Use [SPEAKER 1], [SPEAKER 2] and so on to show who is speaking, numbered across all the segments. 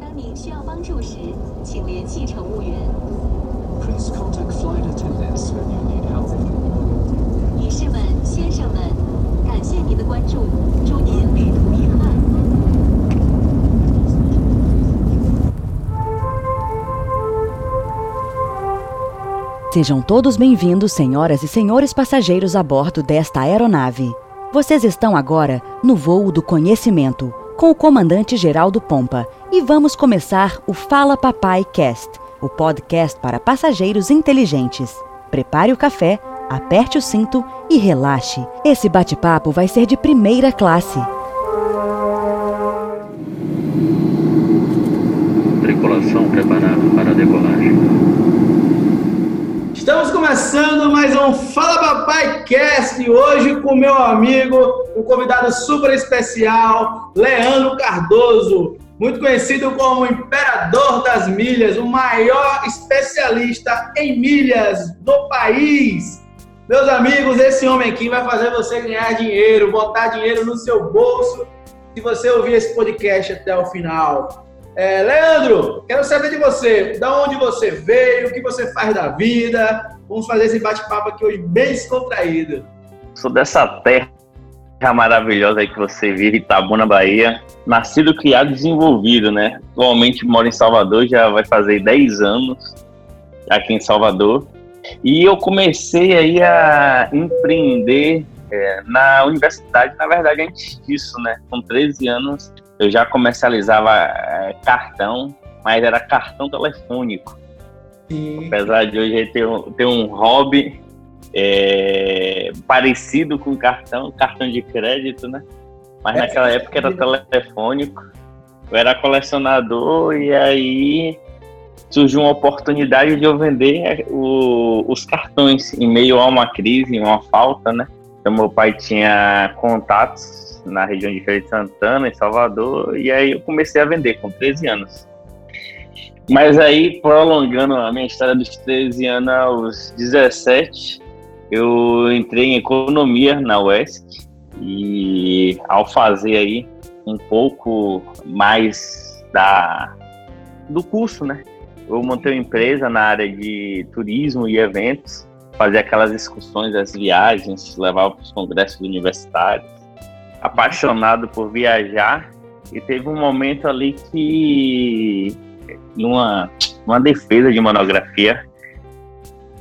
[SPEAKER 1] 当您需要帮助时，请联系乘务员。
[SPEAKER 2] Please contact flight attendants when you need help.
[SPEAKER 1] 女士们、先生们，感谢您的关注，祝您旅途愉快。
[SPEAKER 3] Sejam todos bem-vindos, senhoras e senhores passageiros a bordo desta aeronave. Vocês estão agora no voo do conhecimento com o comandante Geraldo Pompa e vamos começar o Fala Papai Cast, o podcast para passageiros inteligentes. Prepare o café, aperte o cinto e relaxe. Esse bate-papo vai ser de primeira classe.
[SPEAKER 4] Tripulação preparada para a decolagem.
[SPEAKER 5] Estamos começando mais um Fala Papai Cast hoje com meu amigo, um convidado super especial, Leandro Cardoso, muito conhecido como Imperador das Milhas, o maior especialista em milhas do país. Meus amigos, esse homem aqui vai fazer você ganhar dinheiro, botar dinheiro no seu bolso, se você ouvir esse podcast até o final. É, Leandro, quero saber de você, da onde você veio, o que você faz da vida. Vamos fazer esse bate-papo aqui hoje bem descontraído.
[SPEAKER 4] Sou dessa terra maravilhosa aí que você vive, Itabuna, Bahia. Nascido, criado e desenvolvido, né? Atualmente moro em Salvador, já vai fazer 10 anos aqui em Salvador. E eu comecei aí a empreender é, na universidade, na verdade, antes disso, né? Com 13 anos, eu já comercializava é, cartão, mas era cartão telefônico.
[SPEAKER 5] Sim.
[SPEAKER 4] Apesar de hoje ter ter um hobby é, parecido com cartão, cartão de crédito, né? Mas
[SPEAKER 5] É,
[SPEAKER 4] naquela época era telefônico. Eu era colecionador e aí surgiu uma oportunidade de eu vender o- os cartões em meio a uma crise, uma falta, né? Então meu pai tinha contatos na região de Feira de Santana, em Salvador, e aí eu comecei a vender com 13 anos. Mas aí, prolongando a minha história dos 13 anos aos 17, eu entrei em economia na UESC e ao fazer aí um pouco mais da, do curso, né? Eu montei uma empresa na área de turismo e eventos, fazia aquelas excursões, as viagens, levava para os congressos universitários. Apaixonado por viajar, e teve um momento ali que, numa, numa defesa de monografia,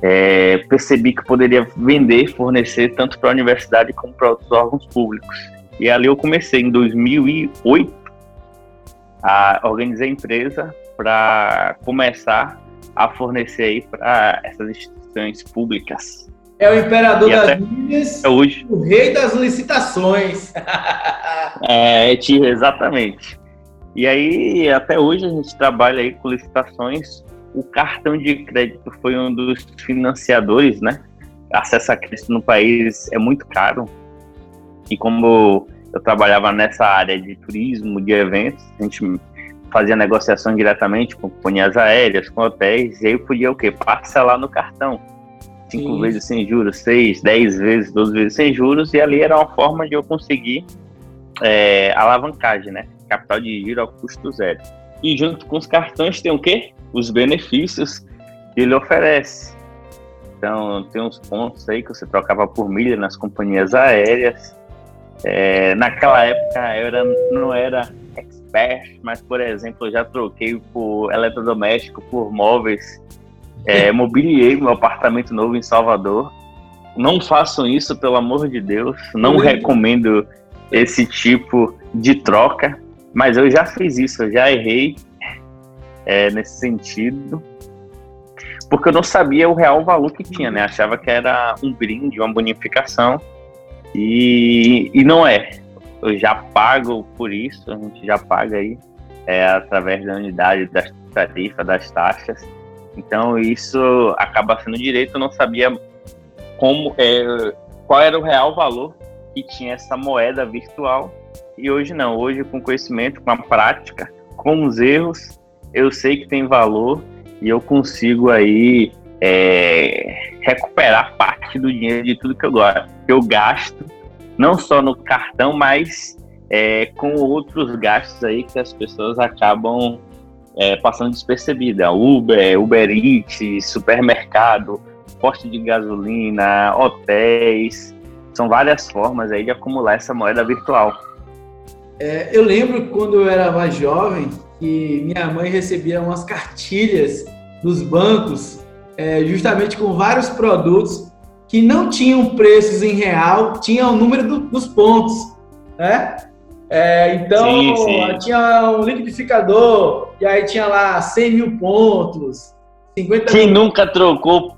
[SPEAKER 4] é, percebi que poderia vender, fornecer tanto para a universidade como para outros órgãos públicos. E ali eu comecei em 2008 a organizar a empresa para começar a fornecer aí para essas instituições públicas.
[SPEAKER 5] É o Imperador
[SPEAKER 4] E
[SPEAKER 5] das Milhas,
[SPEAKER 4] Hoje,
[SPEAKER 5] o rei das licitações.
[SPEAKER 4] é, tio, exatamente. E aí, até hoje a gente trabalha aí com licitações. O cartão de crédito foi um dos financiadores, né? Acesso a crédito no país é muito caro. E como eu trabalhava nessa área de turismo, de eventos, a gente fazia negociações diretamente com companhias aéreas, com hotéis, e aí eu podia o quê? Parcelar no cartão. Cinco
[SPEAKER 5] Sim.
[SPEAKER 4] vezes sem juros, seis, dez vezes, doze vezes sem juros, e ali era uma forma de eu conseguir é, alavancagem, né? Capital de giro ao custo zero. E junto com os cartões tem o quê? Os benefícios que ele oferece. Então, tem uns pontos aí que você trocava por milha nas companhias aéreas. É, naquela época eu era, não era expert, mas, por exemplo, eu já troquei por eletrodoméstico, por móveis. É, mobiliei meu apartamento novo em Salvador. Não façam isso, pelo amor de Deus. Não
[SPEAKER 5] Ui.
[SPEAKER 4] recomendo esse tipo de troca, mas eu já fiz isso, eu já errei é, nesse sentido, porque eu não sabia o real valor que tinha, né? Achava que era um brinde, uma bonificação, e, e não é. Eu já pago por isso, a gente já paga aí é, através da unidade das tarifas, das taxas. Então isso acaba sendo direito, eu não sabia como é, qual era o real valor que tinha essa moeda virtual. E hoje não, hoje com conhecimento, com a prática, com os erros, eu sei que tem valor e eu consigo aí é, recuperar parte do dinheiro de tudo que eu, go- que eu gasto, não só no cartão, mas é, com outros gastos aí que as pessoas acabam é, passando despercebida. Uber, Uber Eats, supermercado, posto de gasolina, hotéis. São várias formas aí de acumular essa moeda virtual.
[SPEAKER 5] É, eu lembro quando eu era mais jovem que minha mãe recebia umas cartilhas dos bancos, é, justamente com vários produtos que não tinham preços em real, tinham o número do, dos pontos, né? É, então, sim, sim. tinha um liquidificador, e aí tinha lá 100 mil pontos, 50
[SPEAKER 4] Quem
[SPEAKER 5] mil...
[SPEAKER 4] nunca trocou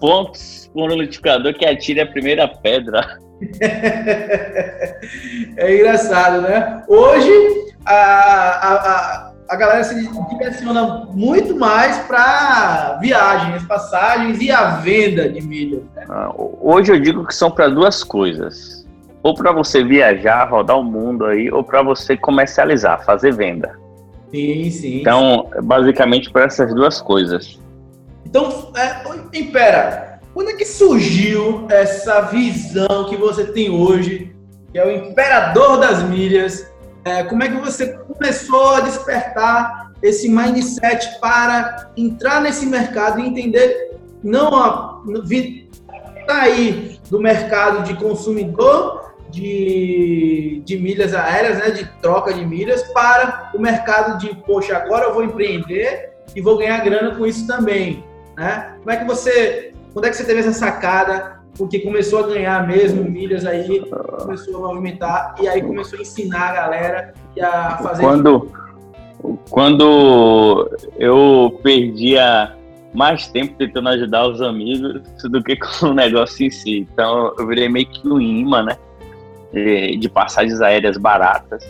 [SPEAKER 4] pontos por um liquidificador que atire a primeira pedra?
[SPEAKER 5] é engraçado, né? Hoje, a, a, a, a galera se direciona muito mais para viagens, passagens e a venda de milhas. Né?
[SPEAKER 4] Ah, hoje eu digo que são para duas coisas ou para você viajar, rodar o mundo aí, ou para você comercializar, fazer venda.
[SPEAKER 5] Sim, sim.
[SPEAKER 4] Então, sim. basicamente para essas duas coisas.
[SPEAKER 5] Então, é, impera, quando é que surgiu essa visão que você tem hoje, que é o imperador das milhas? É, como é que você começou a despertar esse mindset para entrar nesse mercado e entender não a, tá aí do mercado de consumidor de, de milhas aéreas, né, de troca de milhas, para o mercado de, poxa, agora eu vou empreender e vou ganhar grana com isso também. Né? Como é que você, quando é que você teve essa sacada? Porque começou a ganhar mesmo milhas aí, começou a movimentar e aí começou a ensinar a galera e a fazer.
[SPEAKER 4] Quando, quando eu perdia mais tempo tentando ajudar os amigos do que com o negócio em si. Então eu virei meio que um imã, né? de passagens aéreas baratas.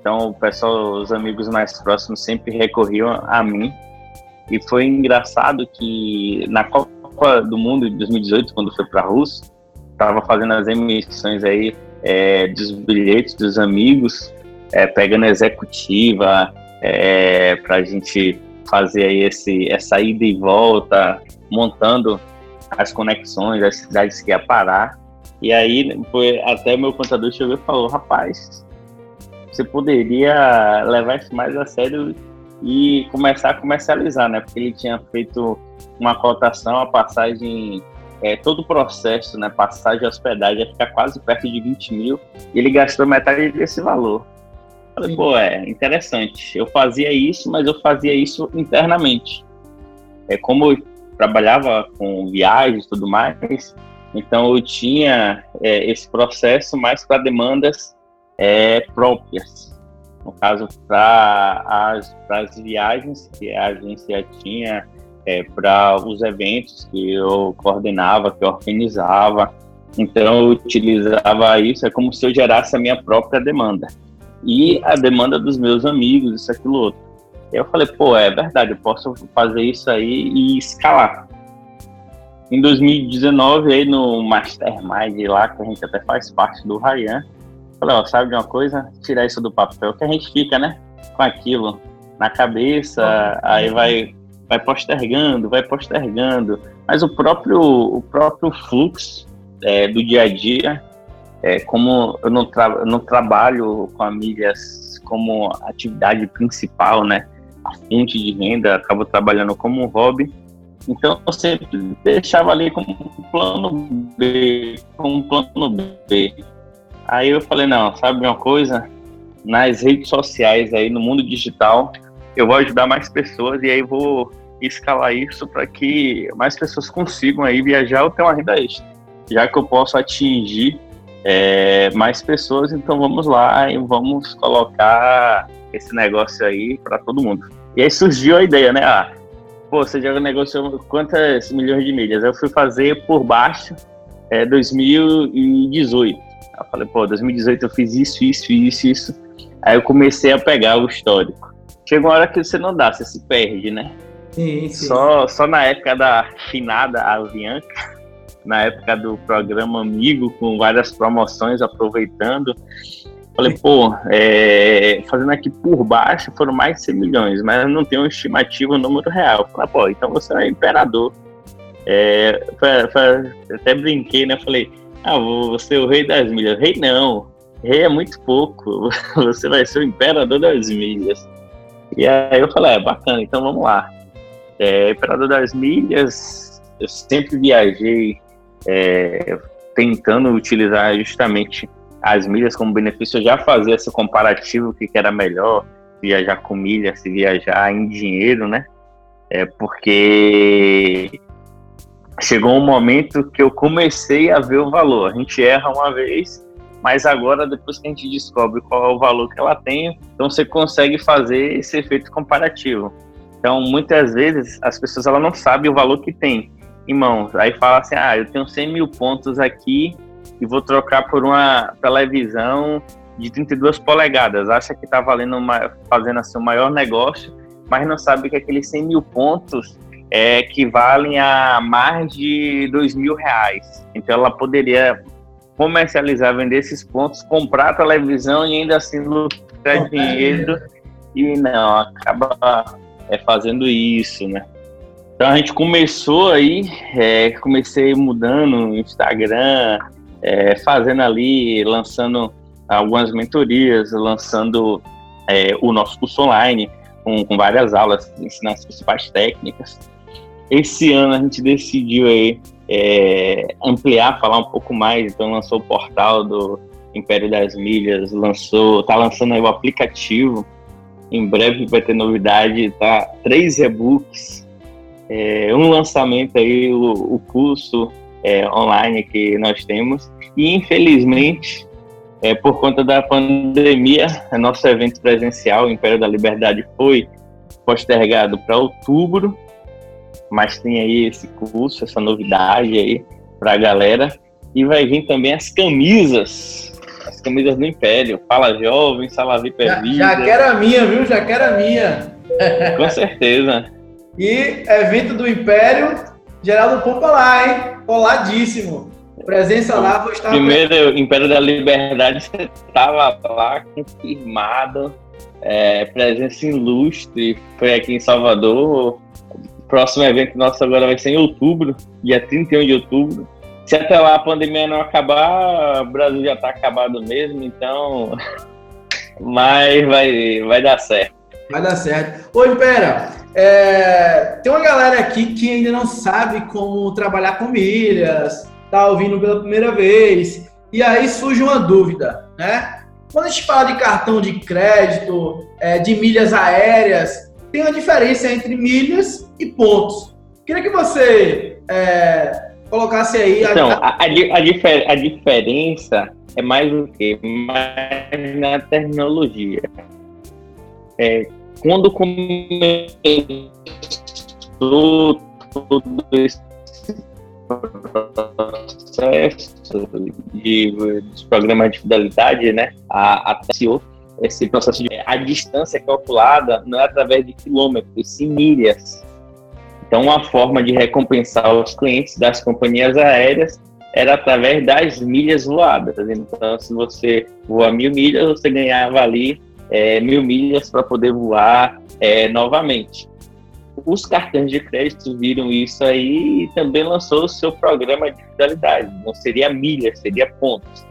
[SPEAKER 4] Então, o pessoal, os amigos mais próximos sempre recorriam a mim. E foi engraçado que na Copa do Mundo de 2018, quando foi para a Rússia, estava fazendo as emissões aí é, dos bilhetes dos amigos, é, pegando executiva é, para a gente fazer aí esse, essa ida e volta, montando as conexões, as cidades que ia parar. E aí foi até meu contador chegou e falou, rapaz, você poderia levar isso mais a sério e começar a comercializar, né? Porque ele tinha feito uma cotação, a passagem, é, todo o processo, né? Passagem hospedagem ia ficar quase perto de 20 mil e ele gastou metade desse valor. Falei, pô, é interessante. Eu fazia isso, mas eu fazia isso internamente. É como eu trabalhava com viagens e tudo mais, então eu tinha é, esse processo mais para demandas é, próprias. No caso, para as, viagens que a agência tinha, é, para os eventos que eu coordenava, que eu organizava. Então eu utilizava isso, é como se eu gerasse a minha própria demanda. E a demanda dos meus amigos, isso, aquilo, outro. Eu falei, pô, é verdade, eu posso fazer isso aí e escalar. Em 2019, aí no Mastermind lá, que a gente até faz parte do Ryan, falei, ó, sabe de uma coisa? Tirar isso do papel, que a gente fica, né, com aquilo na cabeça, aí vai, vai postergando, vai postergando. Mas o próprio, o próprio fluxo é, do dia a dia, é, como eu não, tra eu não trabalho com a milhas como atividade principal, né, a fonte de renda, acabo trabalhando como um hobby, então eu sempre deixava ali como plano B, como plano B. Aí eu falei, não, sabe uma coisa? Nas redes sociais aí, no mundo digital, eu vou ajudar mais pessoas e aí vou escalar isso para que mais pessoas consigam aí viajar ou ter uma renda extra. Já que eu posso atingir é, mais pessoas, então vamos lá e vamos colocar esse negócio aí para todo mundo. E aí surgiu a ideia, né? Ah, pô, você já negociou quantas milhões de milhas? Eu fui fazer por baixo é, 2018. Eu falei, pô, 2018 eu fiz isso, isso, isso, isso. Aí eu comecei a pegar o histórico. Chega uma hora que você não dá, você se perde, né?
[SPEAKER 5] Sim, sim.
[SPEAKER 4] Só, só na época da finada Avianca, na época do programa Amigo, com várias promoções, aproveitando. Falei, pô, é, fazendo aqui por baixo foram mais de 100 milhões, mas eu não tenho uma estimativa, um número real. Falei, pô, então você é imperador. É, foi, foi, até brinquei, né? Falei, ah, você é o rei das milhas. Rei não. é muito pouco, você vai ser o imperador das milhas. E aí eu falei, é bacana, então vamos lá. É, imperador das milhas, eu sempre viajei é, tentando utilizar justamente as milhas como benefício. Eu já fazia esse comparativo, o que era melhor, viajar com milhas, se viajar em dinheiro, né? É porque chegou um momento que eu comecei a ver o valor. A gente erra uma vez, mas agora, depois que a gente descobre qual é o valor que ela tem, então você consegue fazer esse efeito comparativo. Então, muitas vezes, as pessoas ela não sabem o valor que tem em mãos. Aí fala assim, ah, eu tenho 100 mil pontos aqui e vou trocar por uma televisão de 32 polegadas. Acha que está valendo fazendo assim o maior negócio, mas não sabe que aqueles 100 mil pontos é, equivalem a mais de 2 mil reais. Então ela poderia comercializar, vender esses pontos, comprar a televisão e ainda assim lucrar dinheiro. E não, acaba é, fazendo isso, né? Então a gente começou aí, é, comecei mudando no Instagram, é, fazendo ali, lançando algumas mentorias, lançando é, o nosso curso online, com, com, várias aulas, ensinando as principais técnicas. Esse ano a gente decidiu aí é, ampliar, falar um pouco mais, então lançou o portal do Império das Milhas, lançou, tá lançando aí o aplicativo, em breve vai ter novidade, tá? Três e-books, é, um lançamento aí, o, o curso é, online que nós temos, e infelizmente é, por conta da pandemia, nosso evento presencial, Império da Liberdade, foi postergado para outubro, mas tem aí esse curso, essa novidade aí para a galera. E vai vir também as camisas, as camisas do Império. Fala Jovem, Salavi Pervida.
[SPEAKER 5] Já, já quero a minha, viu? Já quero a minha.
[SPEAKER 4] Com certeza.
[SPEAKER 5] e evento do Império, Geraldo Pompa lá, hein? Coladíssimo. Presença lá, vou estar.
[SPEAKER 4] Primeiro, Império da Liberdade, você estava lá confirmado. É, presença ilustre, foi aqui em Salvador. Próximo evento nosso agora vai ser em outubro, dia 31 de outubro. Se até lá a pandemia não acabar, o Brasil já está acabado mesmo, então. Mas vai, vai dar certo.
[SPEAKER 5] Vai dar certo. Oi, Pera, é, tem uma galera aqui que ainda não sabe como trabalhar com milhas, está ouvindo pela primeira vez, e aí surge uma dúvida, né? Quando a gente fala de cartão de crédito, é, de milhas aéreas, tem uma diferença entre milhas e pontos. Queria que você é, colocasse aí.
[SPEAKER 4] Então, a, a, a, difer, a diferença é mais o quê? Mais na tecnologia. É, quando começou todo esse processo de, dos programas de fidelidade, né, a, a esse processo de a distância calculada não é através de quilômetros, sim milhas. Então, uma forma de recompensar os clientes das companhias aéreas era através das milhas voadas. Então, se você voa mil milhas, você ganhava ali é, mil milhas para poder voar é, novamente os cartões de crédito viram isso aí e também lançou o seu programa de fidelidade. Não seria milha, seria pontos.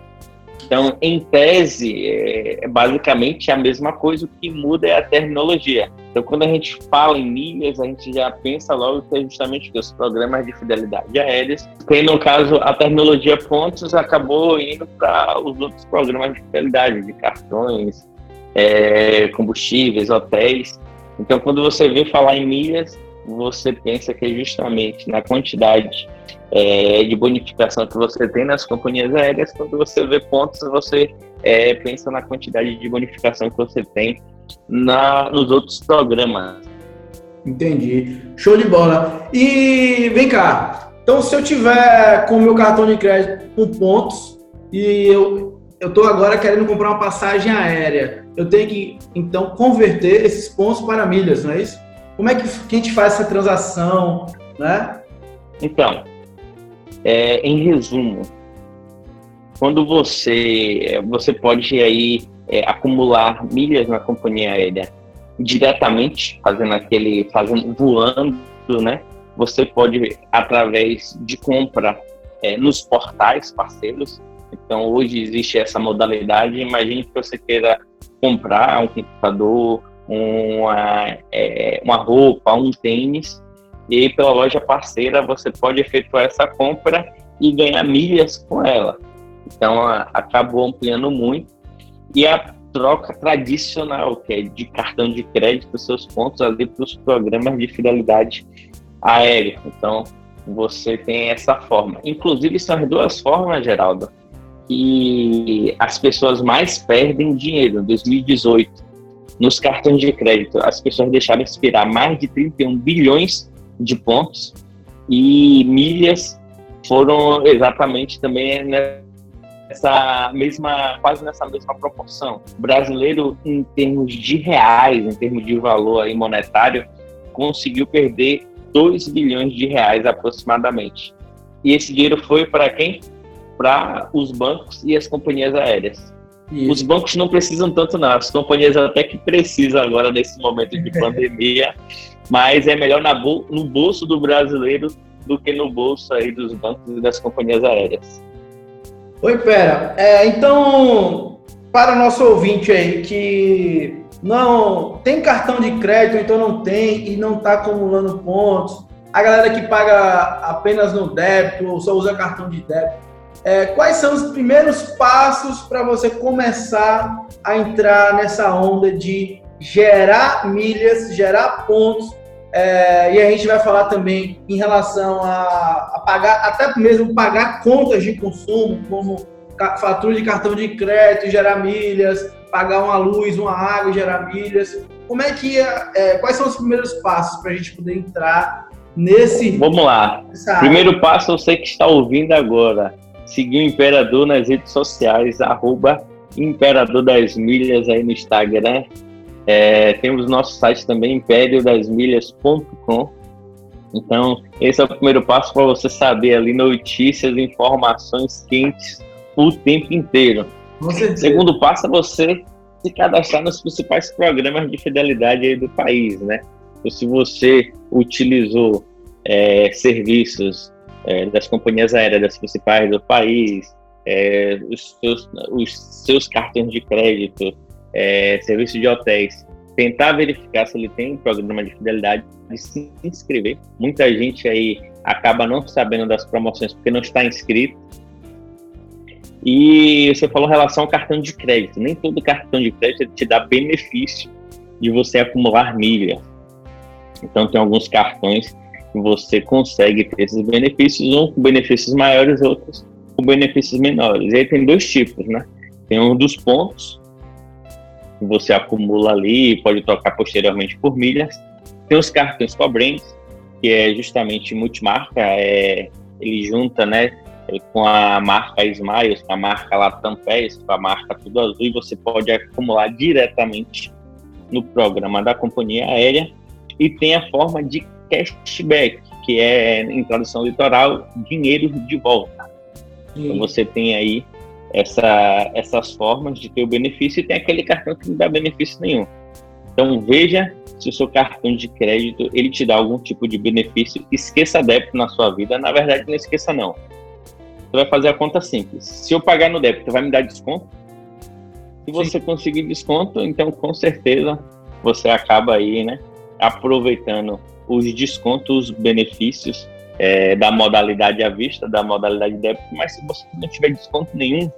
[SPEAKER 4] Então, em tese, é, é basicamente a mesma coisa, o que muda é a terminologia. Então, quando a gente fala em milhas, a gente já pensa logo que é justamente os programas de fidelidade aéreas. E no caso, a terminologia pontos acabou indo para os outros programas de fidelidade, de cartões, é, combustíveis, hotéis. Então, quando você vê falar em milhas, você pensa que é justamente na quantidade é, de bonificação que você tem nas companhias aéreas. Quando você vê pontos, você é, pensa na quantidade de bonificação que você tem na, nos outros programas.
[SPEAKER 5] Entendi. Show de bola. E vem cá. Então, se eu tiver com o meu cartão de crédito com pontos e eu estou agora querendo comprar uma passagem aérea. Eu tenho que, então, converter esses pontos para milhas, não é isso? Como é que, que a gente faz essa transação, né?
[SPEAKER 4] Então, é, em resumo, quando você, você pode aí é, acumular milhas na companhia aérea diretamente, fazendo aquele, fazendo, voando, né? Você pode, através de compra é, nos portais parceiros, Então, hoje existe essa modalidade. Imagine que você queira comprar um computador, uma, é, uma roupa, um tênis, e aí pela loja parceira você pode efetuar essa compra e ganhar milhas com ela. Então, a, acabou ampliando muito. E a troca tradicional, que é de cartão de crédito, seus pontos ali para os programas de fidelidade aérea. Então, você tem essa forma. Inclusive, são as duas formas, Geraldo, que as pessoas mais perdem dinheiro. Em 2018, nos cartões de crédito, as pessoas deixaram expirar mais de 31 bilhões de pontos e milhas foram exatamente também nessa mesma, quase nessa mesma proporção. O brasileiro, em termos de reais, em termos de valor aí monetário, conseguiu perder 2 bilhões de reais aproximadamente. E esse dinheiro foi para quem? Para os bancos e as companhias aéreas. Isso. Os bancos não precisam tanto, não. As companhias até que precisam agora nesse momento de pandemia, mas é melhor na no bolso do brasileiro do que no bolso aí dos bancos e das companhias aéreas.
[SPEAKER 5] Oi, pera. É, então, para o nosso ouvinte aí que não tem cartão de crédito, então não tem e não está acumulando pontos, a galera que paga apenas no débito ou só usa cartão de débito, é, quais são os primeiros passos para você começar a entrar nessa onda de gerar milhas, gerar pontos é, e a gente vai falar também em relação a, a, pagar, até mesmo pagar contas de consumo, como fatura de cartão de crédito, gerar milhas, pagar uma luz, uma água, gerar milhas. Como é que é, é quais são os primeiros passos para a gente poder entrar nesse?
[SPEAKER 4] Vamos lá. Primeiro passo, você que está ouvindo agora, seguir o Imperador nas redes sociais, arroba Imperador das Milhas aí no Instagram, é, temos nosso site também, impériodasmilhas.com. Então, esse é o primeiro passo para você saber ali notícias, informações quentes o tempo inteiro. Segundo passo é você se cadastrar nos principais programas de fidelidade aí do país, né? Então, se você utilizou é, serviços é, das companhias aéreas principais do país, é, os, seus, os seus cartões de crédito, é, serviço de hotéis, tentar verificar se ele tem um programa de fidelidade e se inscrever. Muita gente aí acaba não sabendo das promoções porque não está inscrito. E você falou em relação ao cartão de crédito. Nem todo cartão de crédito te dá benefício de você acumular milha. Então tem alguns cartões você consegue ter esses benefícios, um com benefícios maiores, outros com benefícios menores. E aí tem dois tipos, né? Tem um dos pontos, que você acumula ali pode trocar posteriormente por milhas. Tem os cartões cobrantes, que é justamente multimarca, é, ele junta, né, com a marca Smiles, com a marca Latam com a marca Tudo Azul, e você pode acumular diretamente no programa da companhia aérea. E tem a forma de cashback, que é, em tradução litoral, dinheiro de volta. Sim. Então você tem aí essa, essas formas de ter o benefício e tem aquele cartão que não dá benefício nenhum. Então veja se o seu cartão de crédito ele te dá algum tipo de benefício. Esqueça débito na sua vida. Na verdade, não esqueça não. Você vai fazer a conta simples. Se eu pagar no débito, vai me dar desconto? Se você Sim. conseguir desconto, então com certeza você acaba aí, né, aproveitando os descontos, os benefícios é, da modalidade à vista, da modalidade débito. Mas se você não tiver desconto nenhum,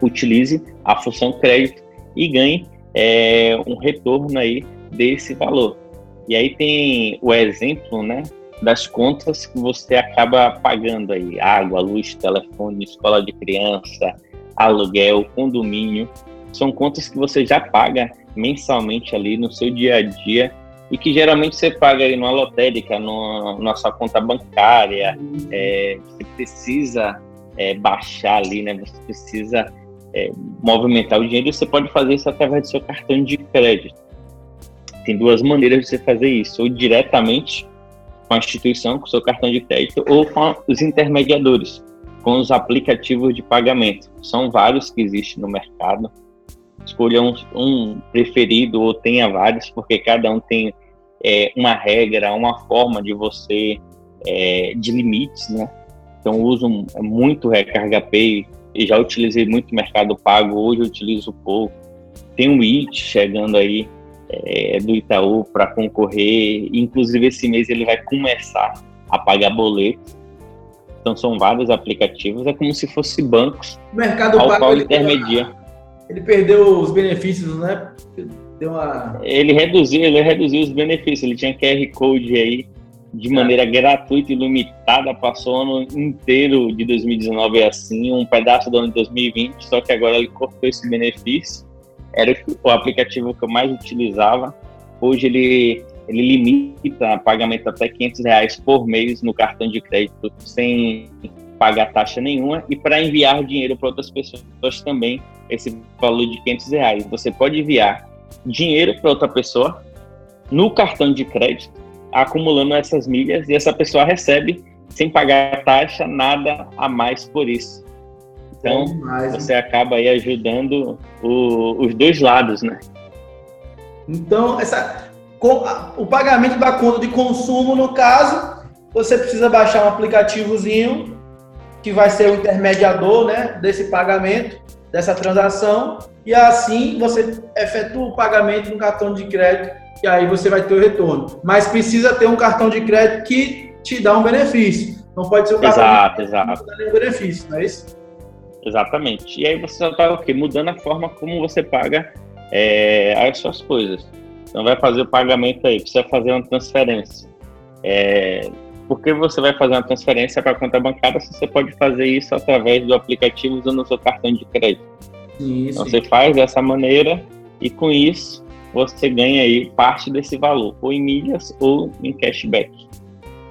[SPEAKER 4] utilize a função crédito e ganhe é, um retorno aí desse valor. E aí tem o exemplo, né, das contas que você acaba pagando aí, água, luz, telefone, escola de criança, aluguel, condomínio, são contas que você já paga mensalmente ali no seu dia a dia e que geralmente você paga aí numa lotérica, numa, na sua conta bancária, é, você precisa é, baixar ali, né? Você precisa é, movimentar o dinheiro, você pode fazer isso através do seu cartão de crédito. Tem duas maneiras de você fazer isso, ou diretamente com a instituição, com o seu cartão de crédito, ou com os intermediadores, com os aplicativos de pagamento. São vários que existem no mercado. Escolha um, um preferido ou tenha vários, porque cada um tem é, uma regra, uma forma de você, é, de limites, né? Então, uso muito Recarga Pay, e já utilizei muito Mercado Pago, hoje eu utilizo pouco. Tem um IT chegando aí é, do Itaú para concorrer, inclusive esse mês ele vai começar a pagar boletos. Então são vários aplicativos, é como se fosse bancos
[SPEAKER 5] O Mercado
[SPEAKER 4] ao
[SPEAKER 5] Pago
[SPEAKER 4] qual
[SPEAKER 5] ele,
[SPEAKER 4] intermedia.
[SPEAKER 5] ele perdeu os benefícios, né? Deu uma.
[SPEAKER 4] Ele reduziu, ele reduziu os benefícios, ele tinha QR Code aí de maneira gratuita e limitada, passou o ano inteiro de 2019 assim, um pedaço do ano de 2020, só que agora ele cortou esse benefício. Era o aplicativo que eu mais utilizava. Hoje ele, ele limita pagamento até 500 reais por mês no cartão de crédito sem pagar taxa nenhuma e para enviar dinheiro para outras pessoas também esse valor de 500 reais. Você pode enviar dinheiro para outra pessoa no cartão de crédito, acumulando essas milhas, e essa pessoa recebe sem pagar taxa, nada a mais por isso. Então,
[SPEAKER 5] demais,
[SPEAKER 4] você acaba aí ajudando o- os dois lados, né?
[SPEAKER 5] Então, essa, o pagamento da conta de consumo, no caso, você precisa baixar um aplicativozinho que vai ser o intermediador né, desse pagamento, dessa transação, e assim você efetua o pagamento no cartão de crédito e aí você vai ter o retorno. Mas precisa ter um cartão de crédito que te dá um benefício. Não pode ser um cartão
[SPEAKER 4] Exato,
[SPEAKER 5] de crédito que não dá nenhum benefício, não é isso?
[SPEAKER 4] Exatamente. E aí você só está o quê? Mudando a forma como você paga é, as suas coisas. Então vai fazer o pagamento aí, precisa fazer uma transferência. É, por que você vai fazer uma transferência para a conta bancária se você pode fazer isso através do aplicativo usando o seu cartão de crédito?
[SPEAKER 5] Sim,
[SPEAKER 4] Então você faz dessa maneira e com isso você ganha aí parte desse valor, ou em milhas ou em cashback.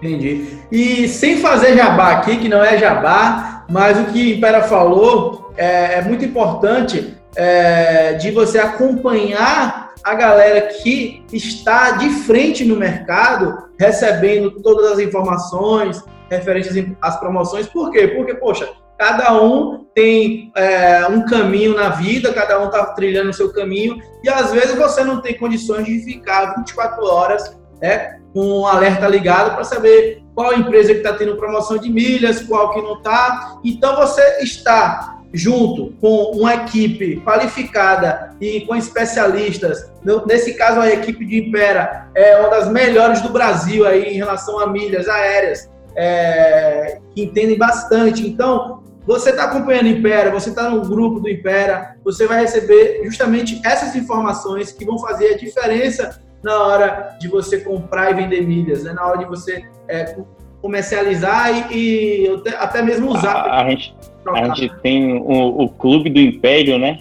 [SPEAKER 5] Entendi. E sem fazer jabá aqui, que não é jabá, mas o que Impera falou é, é muito importante é, de você acompanhar a galera que está de frente no mercado, recebendo todas as informações referentes às promoções. Por quê? Porque, poxa, cada um tem é, um caminho na vida, cada um está trilhando o seu caminho, e às vezes você não tem condições de ficar 24 horas né, com um alerta ligado para saber qual empresa que está tendo promoção de milhas, qual que não está. Então você está junto com uma equipe qualificada e com especialistas. Nesse caso, a equipe de Impera é uma das melhores do Brasil aí em relação a milhas aéreas, é, que entendem bastante. Então, você está acompanhando Impera, você está no grupo do Impera, você vai receber justamente essas informações que vão fazer a diferença na hora de você comprar e vender milhas, né? na hora de você é, comercializar e, e até- mesmo usar.
[SPEAKER 4] A, a gente, a gente tem o, o Clube do Império, né?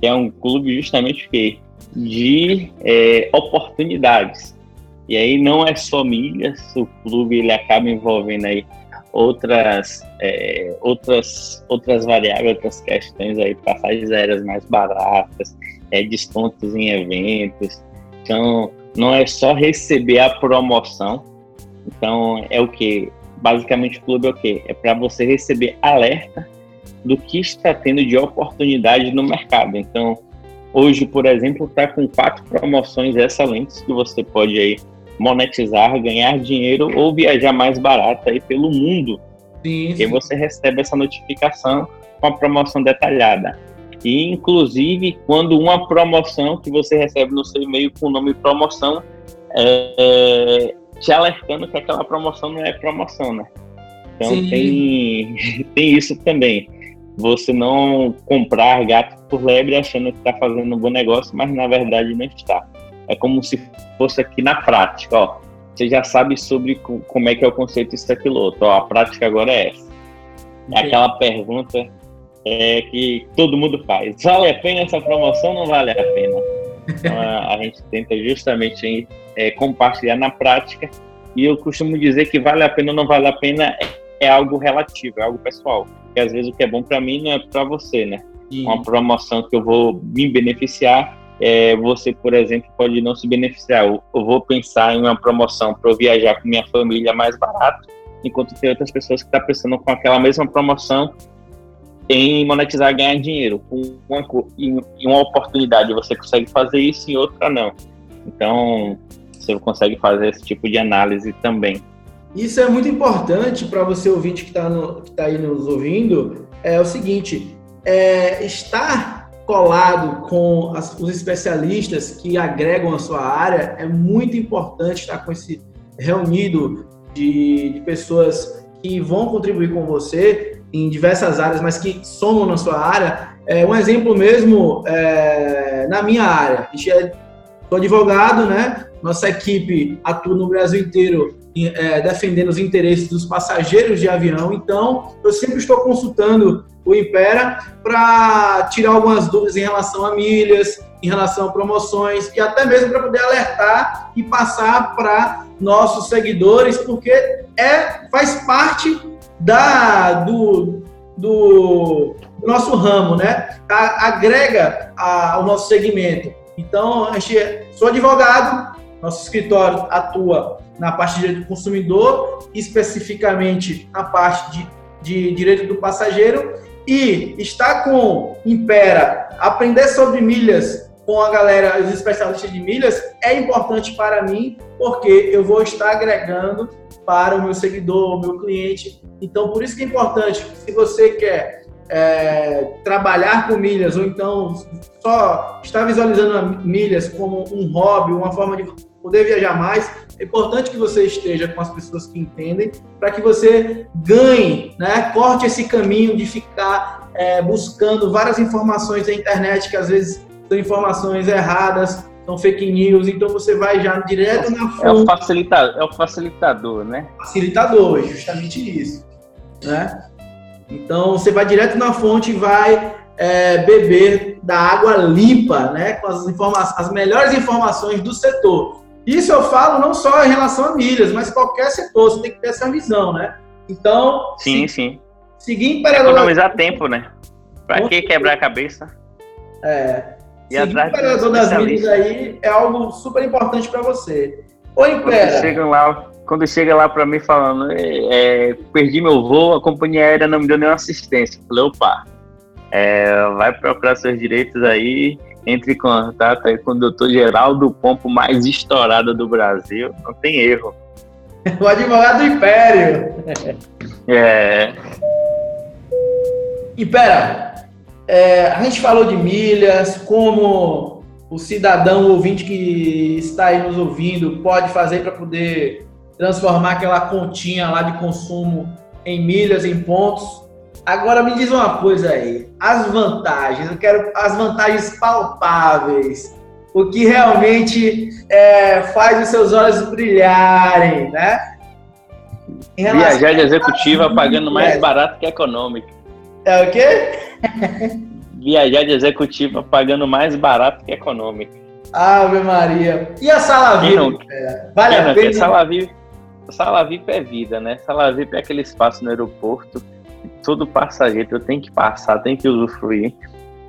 [SPEAKER 4] Que é um clube justamente que de é, oportunidades. E aí não é só milhas, o clube ele acaba envolvendo aí outras, é, outras, outras variáveis, outras questões aí, passagens aéreas mais baratas, é, descontos em eventos. Então, não é só receber a promoção. Então, é o que? Basicamente, o clube é o quê? É para você receber alerta do que está tendo de oportunidade no mercado. Então, hoje, por exemplo, está com quatro promoções excelentes que você pode aí monetizar, ganhar dinheiro ou viajar mais barato aí pelo mundo.
[SPEAKER 5] Sim,
[SPEAKER 4] E você recebe essa notificação com a promoção detalhada. E, inclusive, quando uma promoção que você recebe no seu e-mail com o nome promoção, é, te alertando que aquela promoção não é promoção, né? Então
[SPEAKER 5] Sim.
[SPEAKER 4] tem, tem isso também. Você não comprar gato por lebre achando que está fazendo um bom negócio, mas na verdade não está. É como se fosse aqui na prática, ó. Você já sabe sobre co- como é que é o conceito isso, aquilo, outro. Ó, a prática agora é essa. É aquela pergunta é, que todo mundo faz. Vale a pena essa promoção não vale a pena? Então, a, a gente tenta justamente é, compartilhar na prática. E eu costumo dizer que vale a pena ou não vale a pena é, é algo relativo, é algo pessoal. Porque às vezes o que é bom para mim não é para você, né?
[SPEAKER 5] sim.
[SPEAKER 4] Uma promoção que eu vou me beneficiar, é, você, por exemplo, pode não se beneficiar. Eu, eu vou pensar em uma promoção para eu viajar com minha família mais barato, enquanto tem outras pessoas que estão tá pensando com aquela mesma promoção em monetizar e ganhar dinheiro. Com uma, em, em uma oportunidade você consegue fazer isso, em outra não. Então, você consegue fazer esse tipo de análise também.
[SPEAKER 5] Isso é muito importante para você ouvinte que está tá aí nos ouvindo. É o seguinte: é, estar colado com as, os especialistas que agregam a sua área é muito importante estar com esse reunido de, de pessoas que vão contribuir com você em diversas áreas, mas que somam na sua área. É, um exemplo mesmo é, na minha área. É, sou advogado, né? Nossa equipe atua no Brasil inteiro é, defendendo os interesses dos passageiros de avião. Então, eu sempre estou consultando o Impera para tirar algumas dúvidas em relação a milhas, em relação a promoções e até mesmo para poder alertar e passar para nossos seguidores, porque é faz parte da do, do, nosso ramo, né? agrega a, ao nosso segmento. Então, a gente, sou advogado, nosso escritório atua na parte de direito do consumidor, especificamente na parte de, de direito do passageiro, e está com Impera, aprender sobre milhas com a galera, os especialistas de milhas, é importante para mim, porque eu vou estar agregando para o meu seguidor, o meu cliente. Então, por isso que é importante, se você quer é, trabalhar com milhas, ou então só estar visualizando milhas como um hobby, uma forma de poder viajar mais, é importante que você esteja com as pessoas que entendem, para que você ganhe, né? corte esse caminho de ficar é, buscando várias informações na internet, que às vezes são informações erradas, são fake news, então você vai já direto na fonte.
[SPEAKER 4] É o facilitador, é o facilitador né?
[SPEAKER 5] Facilitador, justamente isso. Né? Então você vai direto na fonte e vai é, beber da água limpa, né? Com as, as melhores informações do setor. Isso eu falo não só em relação a milhas, mas qualquer setor, você tem que ter essa visão, né? Então.
[SPEAKER 4] Sim, se, sim.
[SPEAKER 5] Seguir
[SPEAKER 4] imperador. Economizar tempo, né? Pra que quebrar a cabeça?
[SPEAKER 5] É. E seguir imperador das milhas aí é algo super importante para você. Oi, Impera.
[SPEAKER 4] Quando chega lá, quando chega lá para mim falando, é, perdi meu voo, a companhia aérea não me deu nenhuma assistência. Eu falei, opa, é, vai procurar seus direitos aí entre em contato aí com o doutor Geraldo Pompo, mais estourado do Brasil. Não tem erro.
[SPEAKER 5] o advogado do Império.
[SPEAKER 4] É.
[SPEAKER 5] Impera, é, a gente falou de milhas, como o cidadão ouvinte que está aí nos ouvindo pode fazer para poder transformar aquela continha lá de consumo em milhas, em pontos. Agora me diz uma coisa aí, as vantagens, eu quero as vantagens palpáveis, o que realmente é, faz os seus olhos brilharem, né?
[SPEAKER 4] Viajar de executiva pagando mais barato que econômico.
[SPEAKER 5] É o quê?
[SPEAKER 4] Viajar de executiva pagando mais barato que econômico.
[SPEAKER 5] Ave Maria. E a sala VIP?
[SPEAKER 4] É, vale a pena? Sala VIP, sala VIP é vida, né? Sala VIP é aquele espaço no aeroporto todo passageiro tem que passar, tem que usufruir.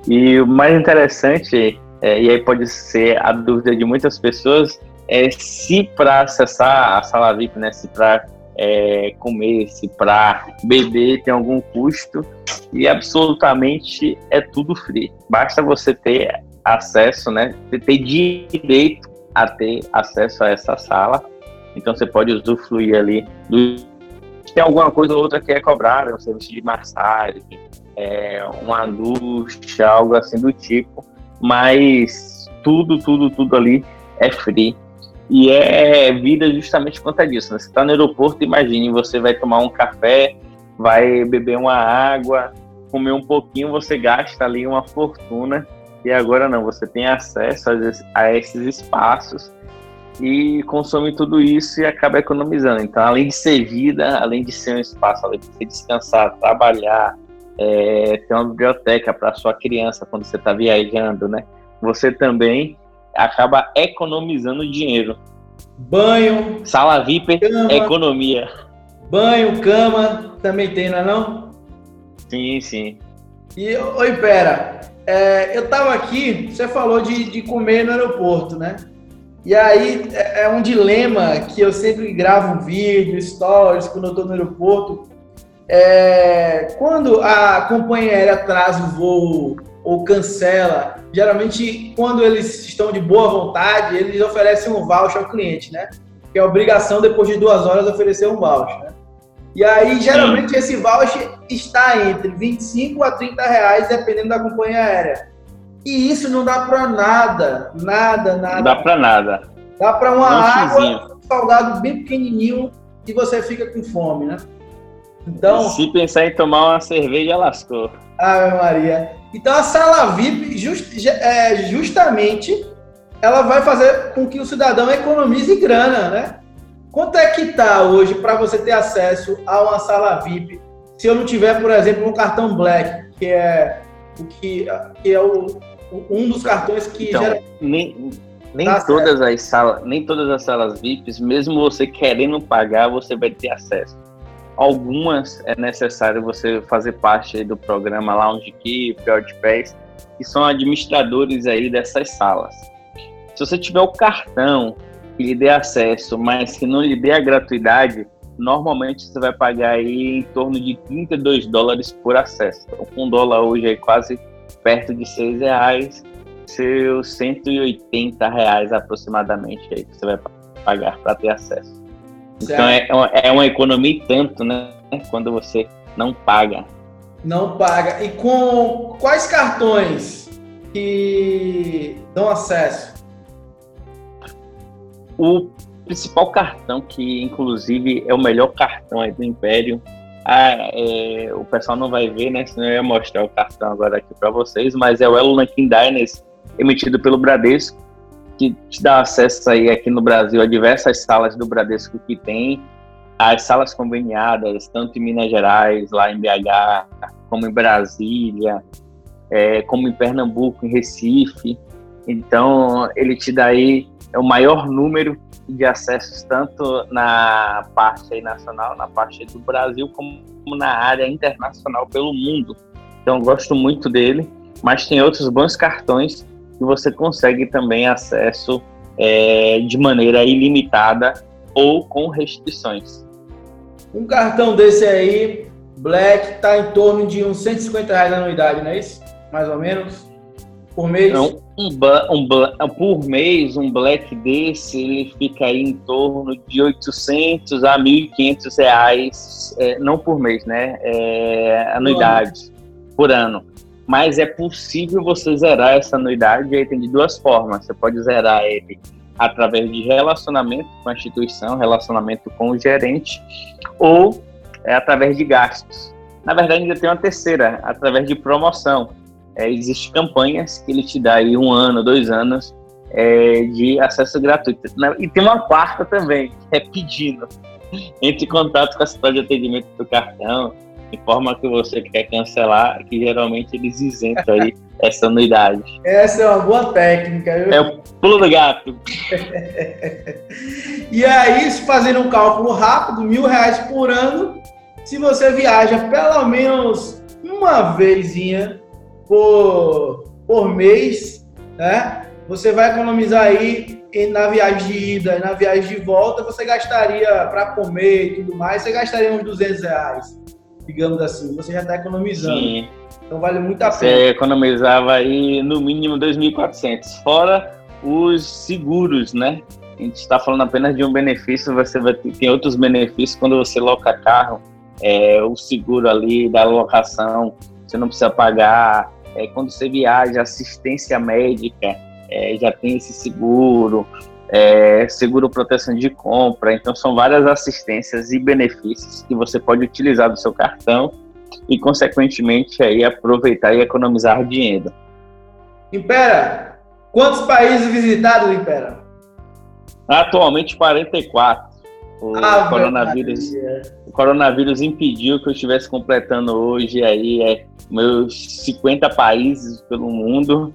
[SPEAKER 4] E o mais interessante, é, e aí pode ser a dúvida de muitas pessoas, é se para acessar a sala VIP, né, se para é, comer, se para beber tem algum custo, e absolutamente é tudo free. Basta você ter acesso, né, ter direito a ter acesso a essa sala. Então você pode usufruir ali do tem alguma coisa ou outra que é cobrada, um serviço de massagem, é, uma ducha, algo assim do tipo, mas tudo, tudo, tudo ali é free. E é vida justamente quanto a disso. Né? Você está no aeroporto, imagine, você vai tomar um café, vai beber uma água, comer um pouquinho, você gasta ali uma fortuna. E agora não, você tem acesso a esses espaços e consome tudo isso e acaba economizando. Então, além de ser vida, além de ser um espaço além de você descansar, trabalhar, é, ter uma biblioteca para sua criança quando você está viajando, né? Você também acaba economizando dinheiro.
[SPEAKER 5] Banho.
[SPEAKER 4] Sala VIP, cama, economia.
[SPEAKER 5] Banho, cama, também tem, não é não?
[SPEAKER 4] Sim, sim.
[SPEAKER 5] E, oi, pera, é, eu tava aqui, você falou de, de comer no aeroporto, né? E aí é, é um dilema que eu sempre gravo vídeo, stories, quando eu estou no aeroporto. É, quando a companhia aérea atrasa o voo ou cancela, geralmente quando eles estão de boa vontade, eles oferecem um voucher ao cliente, né? Que é obrigação depois de duas horas oferecer um voucher. Né? E aí, geralmente, esse voucher está entre 25 a 30 reais, dependendo da companhia aérea. E isso não dá para nada, nada, nada. Não
[SPEAKER 4] dá para nada.
[SPEAKER 5] Dá para uma água, um salgado bem pequenininho e você fica com fome, né?
[SPEAKER 4] Então, se pensar em tomar uma cerveja, lascou.
[SPEAKER 5] Ave Maria. Então a sala VIP, just, é, justamente, ela vai fazer com que o cidadão economize grana, né? Quanto é que tá hoje para você ter acesso a uma sala VIP? Se eu não tiver, por exemplo, um cartão Black, que é o que, que é o, um dos cartões que
[SPEAKER 4] então, gera... nem, nem tá todas certo. as salas, nem todas as salas VIPs, mesmo você querendo pagar, você vai ter acesso. Algumas é necessário você fazer parte do programa Lounge Key, Pass, que são administradores aí dessas salas. Se você tiver o cartão que lhe dê acesso, mas que não lhe dê a gratuidade, normalmente você vai pagar aí em torno de 32 dólares por acesso. Então, um dólar hoje é quase perto de 6 reais, seus 180 reais aproximadamente aí que você vai pagar para ter acesso. Então é, é uma economia tanto, né? Quando você não paga.
[SPEAKER 5] Não paga. E com quais cartões que dão acesso?
[SPEAKER 4] O principal cartão, que inclusive é o melhor cartão aí do Império. Ah, é, o pessoal não vai ver, né? Senão eu ia mostrar o cartão agora aqui para vocês, mas é o Elo Nankin Diners, emitido pelo Bradesco que te dá acesso aí aqui no Brasil a diversas salas do Bradesco que tem, as salas conveniadas, tanto em Minas Gerais, lá em BH, como em Brasília, é, como em Pernambuco, em Recife. Então, ele te dá aí o maior número de acessos, tanto na parte nacional, na parte do Brasil, como na área internacional pelo mundo. Então, gosto muito dele, mas tem outros bons cartões e você consegue também acesso é, de maneira ilimitada ou com restrições.
[SPEAKER 5] Um cartão desse aí, Black, está em torno de uns 150 reais na anuidade, não é isso? Mais ou menos? Por mês? Não,
[SPEAKER 4] um, um, por mês, um Black desse, ele fica aí em torno de 800 a 1.500 reais, é, não por mês, né? É, anuidade, por ano mas é possível você zerar essa anuidade aí tem de duas formas. Você pode zerar ele através de relacionamento com a instituição, relacionamento com o gerente, ou é, através de gastos. Na verdade, ainda tem uma terceira, através de promoção. É, Existem campanhas que ele te dá aí um ano, dois anos é, de acesso gratuito. E tem uma quarta também, que é pedindo. Entre em contato com a cidade de atendimento do cartão, informa que você quer cancelar, que geralmente eles isentam aí essa anuidade.
[SPEAKER 5] Essa é uma boa técnica.
[SPEAKER 4] Viu? É o pulo do gato.
[SPEAKER 5] e aí, fazendo um cálculo rápido, mil reais por ano, se você viaja pelo menos uma vezinha por, por mês, né? Você vai economizar aí na viagem de ida e na viagem de volta, você gastaria para comer e tudo mais, você gastaria uns 200 reais digamos assim, você já está economizando. Sim. Então vale muito a pena. Você
[SPEAKER 4] economizava aí no mínimo 2.400, fora os seguros, né? A gente está falando apenas de um benefício, você vai ter, tem outros benefícios quando você loca carro, é, o seguro ali da locação, você não precisa pagar. É, quando você viaja, assistência médica, é, já tem esse seguro é, seguro proteção de compra. Então, são várias assistências e benefícios que você pode utilizar do seu cartão e, consequentemente, aí aproveitar e economizar dinheiro.
[SPEAKER 5] Impera, quantos países visitados, Impera?
[SPEAKER 4] Atualmente, 44. O ah, coronavírus, o coronavírus impediu que eu estivesse completando hoje aí é, meus 50 países pelo mundo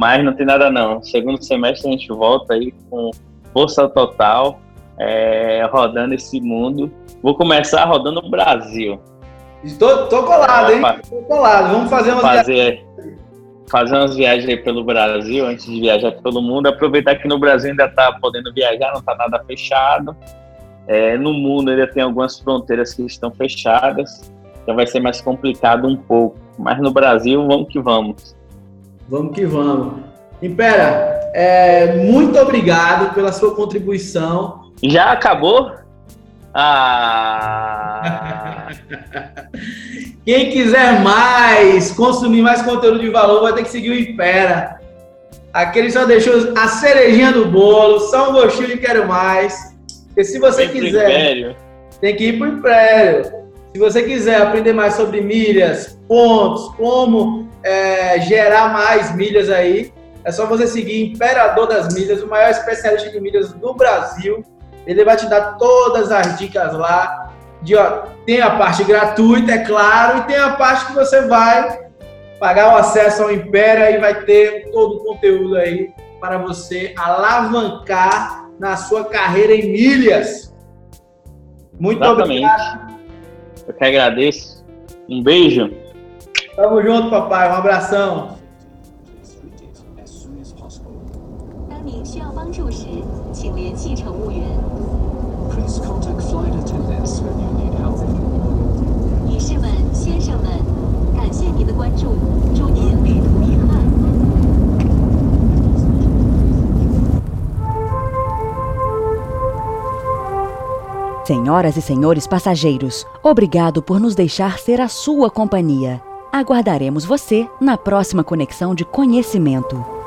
[SPEAKER 4] mas não tem nada não. Segundo semestre a gente volta aí com força total, é, rodando esse mundo. Vou começar rodando o Brasil.
[SPEAKER 5] Estou tô colado, hein? Estou colado. Vamos fazer umas
[SPEAKER 4] fazer, viagens. Fazer umas viagens aí pelo Brasil, antes de viajar pelo mundo. Aproveitar que no Brasil ainda está podendo viajar, não está nada fechado. É, no mundo ainda tem algumas fronteiras que estão fechadas, então vai ser mais complicado um pouco. Mas no Brasil, vamos que vamos.
[SPEAKER 5] Vamos que vamos. Impera, é, muito obrigado pela sua contribuição.
[SPEAKER 4] Já acabou? Ah!
[SPEAKER 5] Quem quiser mais, consumir mais conteúdo de valor, vai ter que seguir o Impera. Aquele só deixou a cerejinha do bolo, só um gostinho de quero mais. E se você
[SPEAKER 4] pro
[SPEAKER 5] quiser, tem que ir para o Império. Se você quiser aprender mais sobre milhas, pontos, como é, gerar mais milhas aí, é só você seguir Imperador das Milhas, o maior especialista de milhas do Brasil. Ele vai te dar todas as dicas lá. De, ó, tem a parte gratuita, é claro, e tem a parte que você vai pagar o acesso ao Império e vai ter todo o conteúdo aí para você alavancar na sua carreira em milhas. Muito
[SPEAKER 4] Exatamente.
[SPEAKER 5] obrigado.
[SPEAKER 4] Eu que agradeço. Um beijo.
[SPEAKER 5] Tamo junto, papai. Um abração.
[SPEAKER 3] Senhoras e senhores passageiros, obrigado por nos deixar ser a sua companhia. Aguardaremos você na próxima conexão de conhecimento.